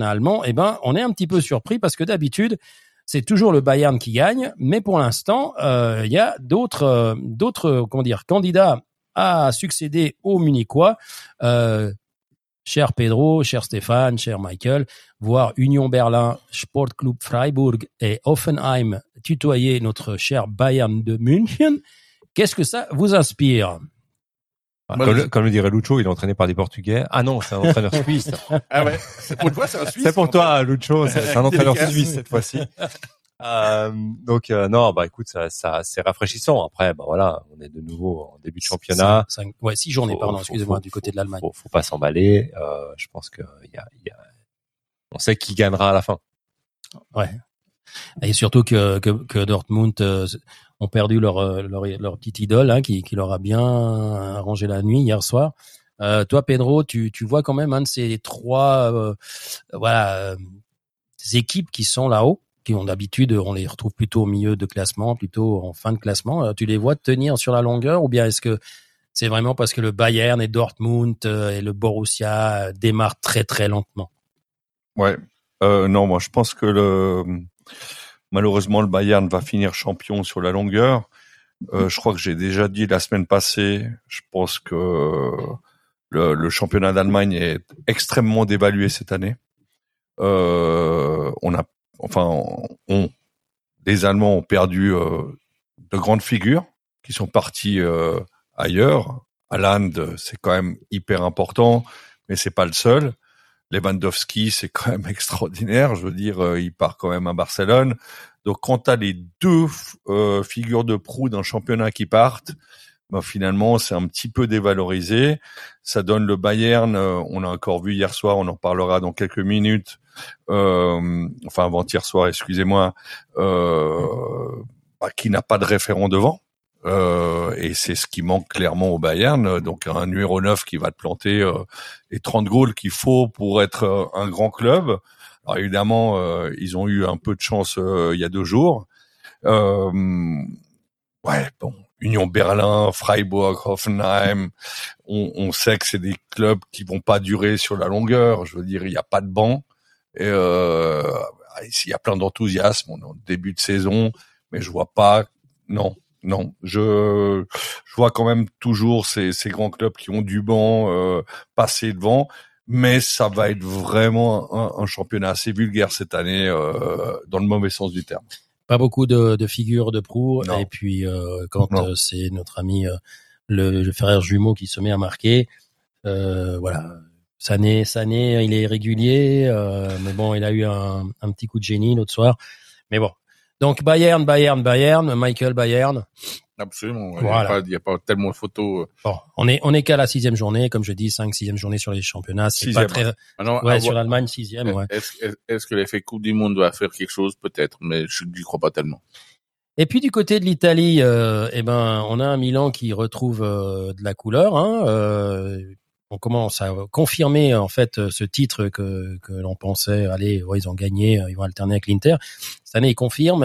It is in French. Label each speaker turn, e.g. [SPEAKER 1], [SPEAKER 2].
[SPEAKER 1] allemand, eh ben, on est un petit peu surpris parce que d'habitude, c'est toujours le Bayern qui gagne, mais pour l'instant, euh, il y a d'autres, euh, d'autres, comment dire, candidats à succéder aux Munichois. Euh, cher Pedro, cher Stéphane, cher Michael, voir Union Berlin, Sportclub Freiburg et Offenheim tutoyer notre cher Bayern de München. Qu'est-ce que ça vous inspire?
[SPEAKER 2] Comme, le, dirait Lucho, il est entraîné par des Portugais. Ah non, c'est un entraîneur suisse.
[SPEAKER 3] ah ouais, c'est pour toi, c'est un Suisse.
[SPEAKER 2] C'est pour toi, Lucho, c'est un entraîneur suisse cette fois-ci. Euh, donc euh, non, bah écoute, ça, ça c'est rafraîchissant. Après, bah voilà, on est de nouveau en début de championnat.
[SPEAKER 1] Cinq, ouais, six journées, pardon, excusez-moi, du côté de l'Allemagne.
[SPEAKER 2] Faut, faut pas s'emballer. Euh, je pense que y a, y a, on sait qui gagnera à la fin.
[SPEAKER 1] Ouais. Et surtout que, que, que Dortmund euh, ont perdu leur, euh, leur, leur petite idole hein, qui, qui leur a bien arrangé la nuit hier soir. Euh, toi, Pedro, tu, tu vois quand même un de ces trois euh, voilà équipes qui sont là-haut, qui ont d'habitude, on les retrouve plutôt au milieu de classement, plutôt en fin de classement. tu les vois tenir sur la longueur ou bien est-ce que c'est vraiment parce que le Bayern et Dortmund et le Borussia démarrent très très lentement?
[SPEAKER 3] Ouais, non, moi je pense que le Malheureusement, le Bayern va finir champion sur la longueur. Euh, je crois que j'ai déjà dit la semaine passée, je pense que le, championnat d'Allemagne est extrêmement dévalué cette année. Euh, on a, enfin, on, les Allemands ont perdu euh, de grandes figures qui sont partis ailleurs. Haaland, c'est quand même hyper important, mais c'est pas le seul. Lewandowski, c'est quand même extraordinaire. Je veux dire, euh, il part quand même à Barcelone. Donc, quand as les deux euh, figures de proue d'un championnat qui partent, ben, finalement, c'est un petit peu dévalorisé. Ça donne le Bayern. Euh, on a encore vu hier soir. On en parlera dans quelques minutes. enfin, avant-hier soir, excusez-moi. Bah, qui n'a pas de référent devant. Euh, et c'est ce qui manque clairement au Bayern. Donc un numéro 9 qui va te planter euh, les 30 goals qu'il faut pour être euh, un grand club. Alors évidemment, euh, ils ont eu un peu de chance il y a deux jours. ouais, bon, Union Berlin, Freiburg, Hoffenheim, on, on sait que c'est des clubs qui vont pas durer sur la longueur. Je veux dire, il n'y a pas de banc. Et euh, il y a plein d'enthousiasme en début de saison, mais je vois pas, non, non, je, je vois quand même toujours ces, ces grands clubs qui ont du banc euh, passer devant, mais ça va être vraiment un, championnat assez vulgaire cette année, euh, dans le mauvais sens du terme.
[SPEAKER 1] Pas beaucoup de, de figures de proue, et puis euh, quand euh, c'est notre ami euh, le, le, frère jumeau qui se met à marquer, voilà. Sané, Sané, il est régulier, mais bon, il a eu un, un petit coup de génie l'autre soir. Mais bon, donc Bayern, Bayern, Bayern, Michael Bayern.
[SPEAKER 3] Absolument. Il n'y a, pas tellement de photos. Euh.
[SPEAKER 1] Bon, on est on est qu'à la sixième journée, comme je dis, cinq sixième journée sur les championnats. C'est pas très. ouais, sur l'Allemagne sixième. Ouais.
[SPEAKER 3] Est-ce est que l'effet Coupe du Monde doit faire quelque chose? Peut-être, mais je n'y crois pas tellement.
[SPEAKER 1] Et puis du côté de l'Italie, euh, eh ben, on a un Milan qui retrouve euh, de la couleur. Hein, euh, on commence à confirmer en fait ce titre que, que l'on pensait, allez, ouais, ils ont gagné, ils vont alterner avec l'Inter. Cette année, ils confirment.